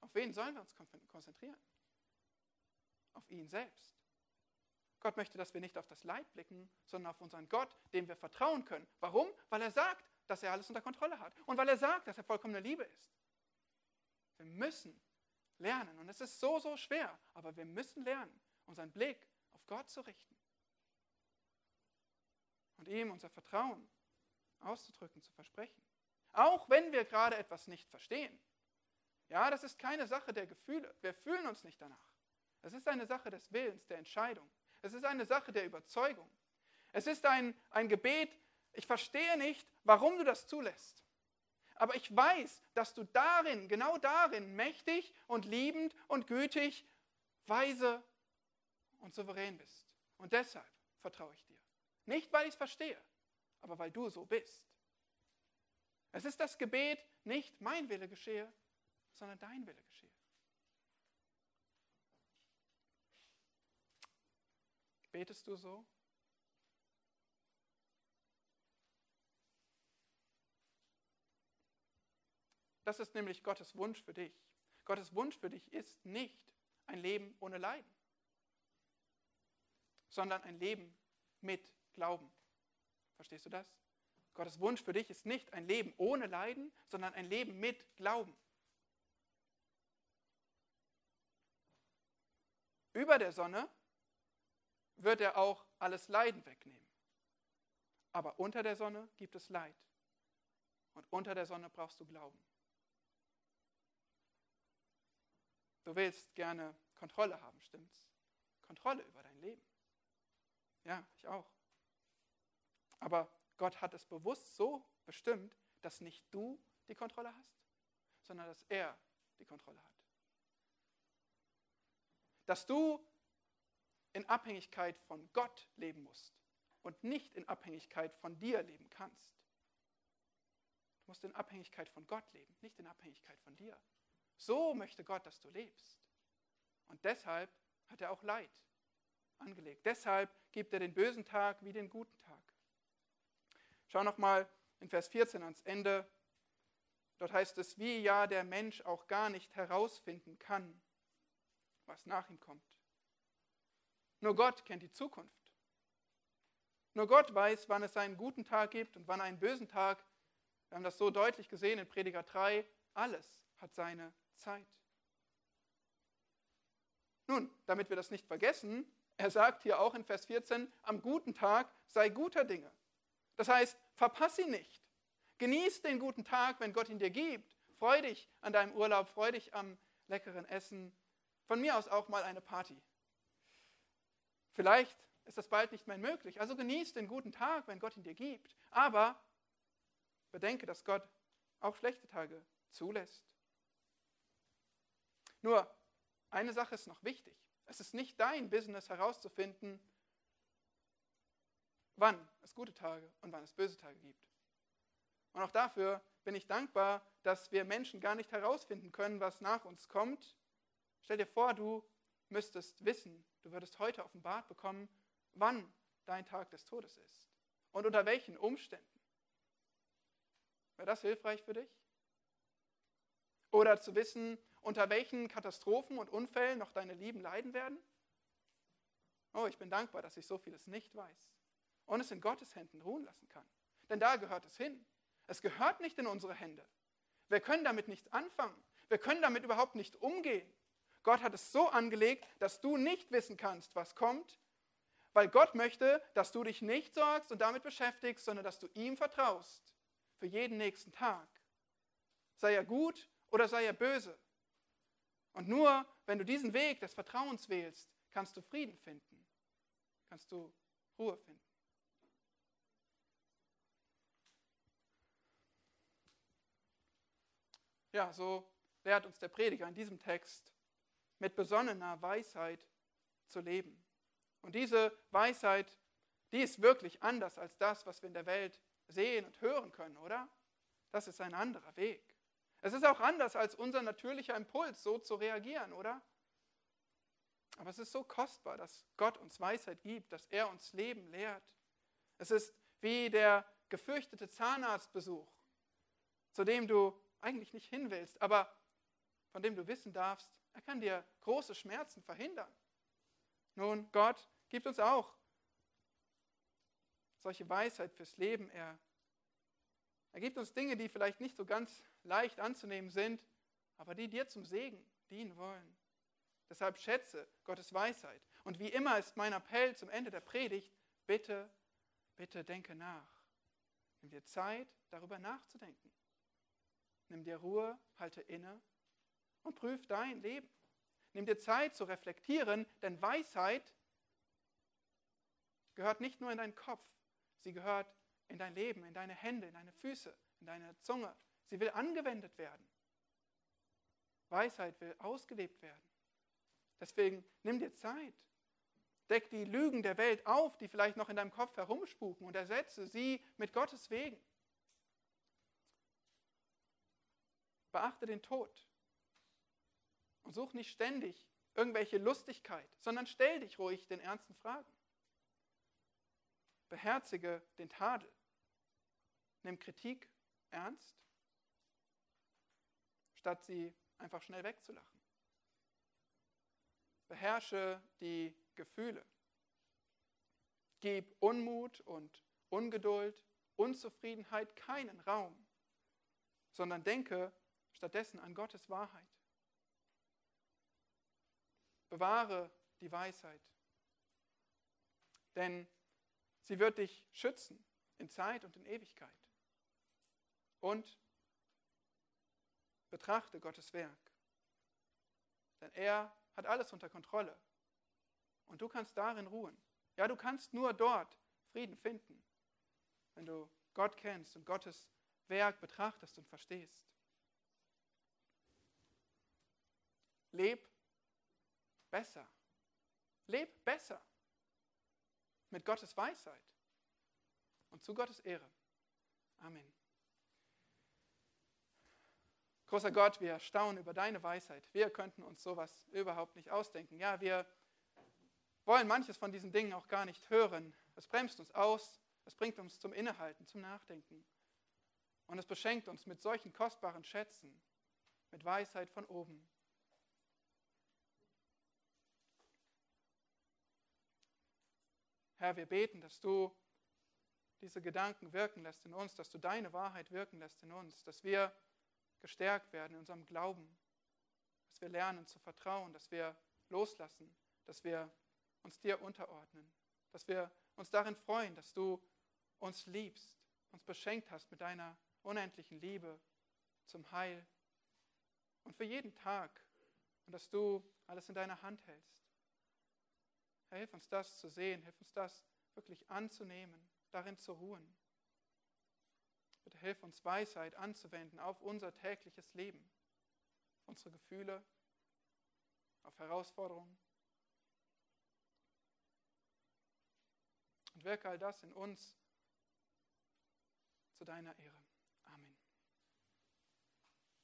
Auf wen sollen wir uns konzentrieren? Auf ihn selbst. Gott möchte, dass wir nicht auf das Leid blicken, sondern auf unseren Gott, dem wir vertrauen können. Warum? Weil er sagt, dass er alles unter Kontrolle hat. Und weil er sagt, dass er vollkommene Liebe ist. Wir müssen lernen. Und es ist so, so schwer. Aber wir müssen lernen, unseren Blick auf Gott zu richten. Und ihm unser Vertrauen auszudrücken, zu versprechen. Auch wenn wir gerade etwas nicht verstehen. Ja, das ist keine Sache der Gefühle. Wir fühlen uns nicht danach. Es ist eine Sache des Willens, der Entscheidung. Es ist eine Sache der Überzeugung. Es ist ein, ein Gebet ich verstehe nicht, warum du das zulässt. Aber ich weiß, dass du darin, genau darin, mächtig und liebend und gütig, weise und souverän bist. Und deshalb vertraue ich dir. Nicht, weil ich es verstehe, aber weil du so bist. Es ist das Gebet, nicht mein Wille geschehe, sondern dein Wille geschehe. Betest du so? Das ist nämlich Gottes Wunsch für dich. Gottes Wunsch für dich ist nicht ein Leben ohne Leiden, sondern ein Leben mit Glauben. Verstehst du das? Gottes Wunsch für dich ist nicht ein Leben ohne Leiden, sondern ein Leben mit Glauben. Über der Sonne wird er auch alles Leiden wegnehmen. Aber unter der Sonne gibt es Leid. Und unter der Sonne brauchst du Glauben. Du willst gerne Kontrolle haben, stimmt's? Kontrolle über dein Leben. Ja, ich auch. Aber Gott hat es bewusst so bestimmt, dass nicht du die Kontrolle hast, sondern dass er die Kontrolle hat. Dass du in Abhängigkeit von Gott leben musst und nicht in Abhängigkeit von dir leben kannst. Du musst in Abhängigkeit von Gott leben, nicht in Abhängigkeit von dir. So möchte Gott, dass du lebst. Und deshalb hat er auch Leid angelegt. Deshalb gibt er den bösen Tag wie den guten Tag. Schau nochmal in Vers 14 ans Ende. Dort heißt es, wie ja der Mensch auch gar nicht herausfinden kann, was nach ihm kommt. Nur Gott kennt die Zukunft. Nur Gott weiß, wann es einen guten Tag gibt und wann einen bösen Tag. Wir haben das so deutlich gesehen in Prediger 3. Alles hat seine Zeit. Nun, damit wir das nicht vergessen, er sagt hier auch in Vers 14, am guten Tag sei guter Dinge. Das heißt, verpass ihn nicht. Genieß den guten Tag, wenn Gott ihn dir gibt. Freu dich an deinem Urlaub, freu dich am leckeren Essen. Von mir aus auch mal eine Party. Vielleicht ist das bald nicht mehr möglich. Also genieß den guten Tag, wenn Gott ihn dir gibt. Aber bedenke, dass Gott auch schlechte Tage zulässt. Nur eine Sache ist noch wichtig. Es ist nicht dein Business herauszufinden, wann es gute Tage und wann es böse Tage gibt. Und auch dafür bin ich dankbar, dass wir Menschen gar nicht herausfinden können, was nach uns kommt. Stell dir vor, du müsstest wissen, Du würdest heute offenbart bekommen, wann dein Tag des Todes ist und unter welchen Umständen. Wäre das hilfreich für dich? Oder zu wissen, unter welchen Katastrophen und Unfällen noch deine Lieben leiden werden? Oh, ich bin dankbar, dass ich so vieles nicht weiß und es in Gottes Händen ruhen lassen kann. Denn da gehört es hin. Es gehört nicht in unsere Hände. Wir können damit nichts anfangen. Wir können damit überhaupt nicht umgehen. Gott hat es so angelegt, dass du nicht wissen kannst, was kommt, weil Gott möchte, dass du dich nicht sorgst und damit beschäftigst, sondern dass du ihm vertraust für jeden nächsten Tag. Sei er gut oder sei er böse. Und nur wenn du diesen Weg des Vertrauens wählst, kannst du Frieden finden, kannst du Ruhe finden. Ja, so lehrt uns der Prediger in diesem Text mit besonnener Weisheit zu leben. Und diese Weisheit, die ist wirklich anders als das, was wir in der Welt sehen und hören können, oder? Das ist ein anderer Weg. Es ist auch anders als unser natürlicher Impuls, so zu reagieren, oder? Aber es ist so kostbar, dass Gott uns Weisheit gibt, dass er uns Leben lehrt. Es ist wie der gefürchtete Zahnarztbesuch, zu dem du eigentlich nicht hin willst, aber von dem du wissen darfst, er kann dir große Schmerzen verhindern. Nun, Gott gibt uns auch solche Weisheit fürs Leben. Er, er gibt uns Dinge, die vielleicht nicht so ganz leicht anzunehmen sind, aber die dir zum Segen dienen wollen. Deshalb schätze Gottes Weisheit. Und wie immer ist mein Appell zum Ende der Predigt, bitte, bitte denke nach. Nimm dir Zeit, darüber nachzudenken. Nimm dir Ruhe, halte inne und prüf dein Leben. Nimm dir Zeit zu reflektieren, denn Weisheit gehört nicht nur in deinen Kopf, sie gehört in dein Leben, in deine Hände, in deine Füße, in deine Zunge. Sie will angewendet werden. Weisheit will ausgelebt werden. Deswegen nimm dir Zeit Deck die Lügen der Welt auf, die vielleicht noch in deinem Kopf herumspuken und ersetze sie mit Gottes Wegen. Beachte den Tod und such nicht ständig irgendwelche Lustigkeit, sondern stell dich ruhig den ernsten Fragen. Beherzige den Tadel. Nimm Kritik ernst, statt sie einfach schnell wegzulachen. Beherrsche die Gefühle. Gib Unmut und Ungeduld, Unzufriedenheit keinen Raum, sondern denke stattdessen an Gottes Wahrheit. Bewahre die Weisheit, denn sie wird dich schützen in Zeit und in Ewigkeit. Und betrachte Gottes Werk, denn er hat alles unter Kontrolle und du kannst darin ruhen. Ja, du kannst nur dort Frieden finden, wenn du Gott kennst und Gottes Werk betrachtest und verstehst. Leb besser. Leb besser mit Gottes Weisheit und zu Gottes Ehre. Amen. Großer Gott, wir staunen über deine Weisheit. Wir könnten uns sowas überhaupt nicht ausdenken. Ja, wir wollen manches von diesen Dingen auch gar nicht hören. Es bremst uns aus, es bringt uns zum Innehalten, zum Nachdenken. Und es beschenkt uns mit solchen kostbaren Schätzen, mit Weisheit von oben. Herr, wir beten, dass du diese Gedanken wirken lässt in uns, dass du deine Wahrheit wirken lässt in uns, dass wir gestärkt werden in unserem Glauben, dass wir lernen zu vertrauen, dass wir loslassen, dass wir uns dir unterordnen, dass wir uns darin freuen, dass du uns liebst, uns beschenkt hast mit deiner unendlichen Liebe zum Heil und für jeden Tag und dass du alles in deiner Hand hältst. Herr, hilf uns das zu sehen, hilf uns das wirklich anzunehmen, darin zu ruhen. Bitte hilf uns Weisheit anzuwenden auf unser tägliches Leben, unsere Gefühle, auf Herausforderungen, und wirke all das in uns zu deiner Ehre.